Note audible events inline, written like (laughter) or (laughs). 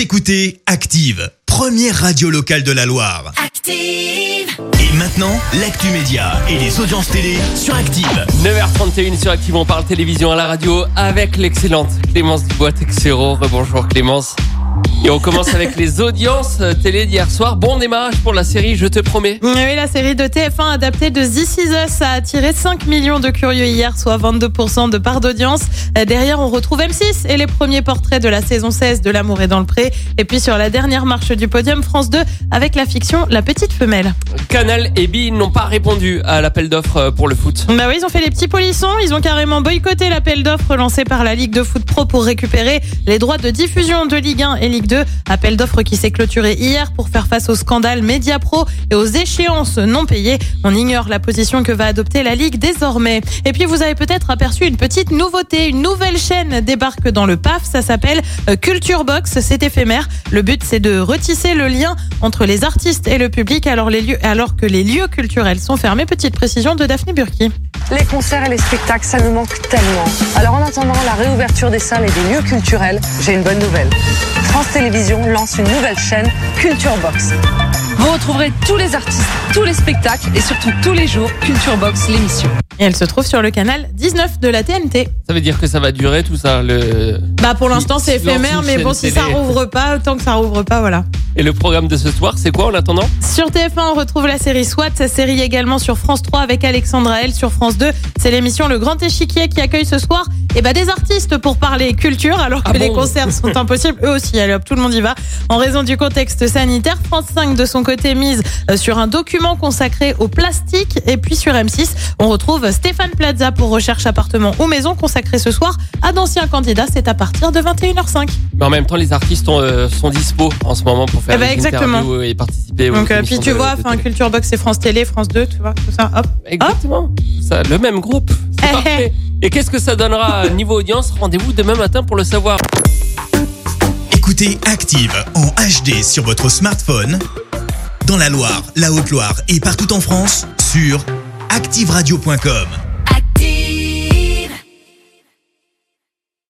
Vous écoutez Active, première radio locale de la Loire. Active. Et maintenant, l'actu média et les audiences télé sur Active. 9h31 sur Active, on parle télévision à la radio avec l'excellente Clémence Dubois-Texero. Bonjour Clémence. Et on commence avec les audiences télé d'hier soir. Bon démarrage pour la série Je te promets. Oui, la série de TF1 adaptée de This Is Us a attiré 5 millions de curieux hier, soit 22% de part d'audience. Euh, Derrière, on retrouve M6 et les premiers portraits de la saison 16 de L'amour est dans le pré. Et puis sur la dernière marche du podium, France 2 avec la fiction La petite femelle. Canal et Bi n'ont pas répondu à l'appel d'offres euh, pour le foot. Bah oui, ils ont fait les petits polissons. Ils ont carrément boycotté l'appel d'offres lancé par la Ligue de foot pro pour récupérer les droits de diffusion de Ligue 1 et Ligue 2. Appel d'offres qui s'est clôturé hier pour faire face au scandale Mediapro et aux échéances non payées. On ignore la position que va adopter la Ligue désormais. Et puis vous avez peut-être aperçu une petite nouveauté. Une nouvelle chaîne débarque dans le PAF. Ça s'appelle euh, Culture Box. C'est éphémère. Le but, c'est de retisser le lien entre les artistes et le public alors, alors que les lieux culturels sont fermés. Petite précision de Daphné Burki. Les concerts et les spectacles, ça nous manque tellement. Alors en attendant la réouverture des salles et des lieux culturels, j'ai une bonne nouvelle. France Télévisions lance une nouvelle chaîne, Culture Box. Vous retrouverez tous les artistes, tous les spectacles et surtout tous les jours Culture Box, l'émission. Et elle se trouve sur le canal 19 de la TNT. Ça veut dire que ça va durer tout ça. Le... Bah pour l'instant c'est éphémère, mais bon si ça rouvre pas, tant que ça rouvre pas, voilà. Et le programme de ce soir, c'est quoi en attendant? Sur TF1, on retrouve la série SWAT, sa série également sur France 3 avec Alexandra L. Sur France 2, c'est l'émission Le Grand Échiquier qui accueille ce soir et bah, des artistes pour parler culture, alors que Ah les concerts sont (laughs) impossibles. Eux aussi, allez hop, tout le monde y va. En raison du contexte sanitaire, France 5 de son côté mise euh, sur un document consacré au plastique. Et puis sur M6, on retrouve Stéphane Plaza pour recherche appartement ou maison consacré ce soir à d'anciens candidats. C'est à partir de 21h05. Mais en même temps, les artistes ont, euh, sont dispo en ce moment pour faire Eh ben, des exactement. interviews et participer aux Donc, euh, émissions puis tu de- vois, de enfin, télé. Culture Box, c'est France Télé, France 2, tu vois, tout ça, hop. Exactement. Ça, le même groupe. C'est Eh, parfait. Et qu'est-ce que ça donnera niveau audience? Rendez-vous demain matin pour le savoir. Écoutez Active en HD sur votre smartphone, dans la Loire, la Haute-Loire et partout en France, sur activeradio.com.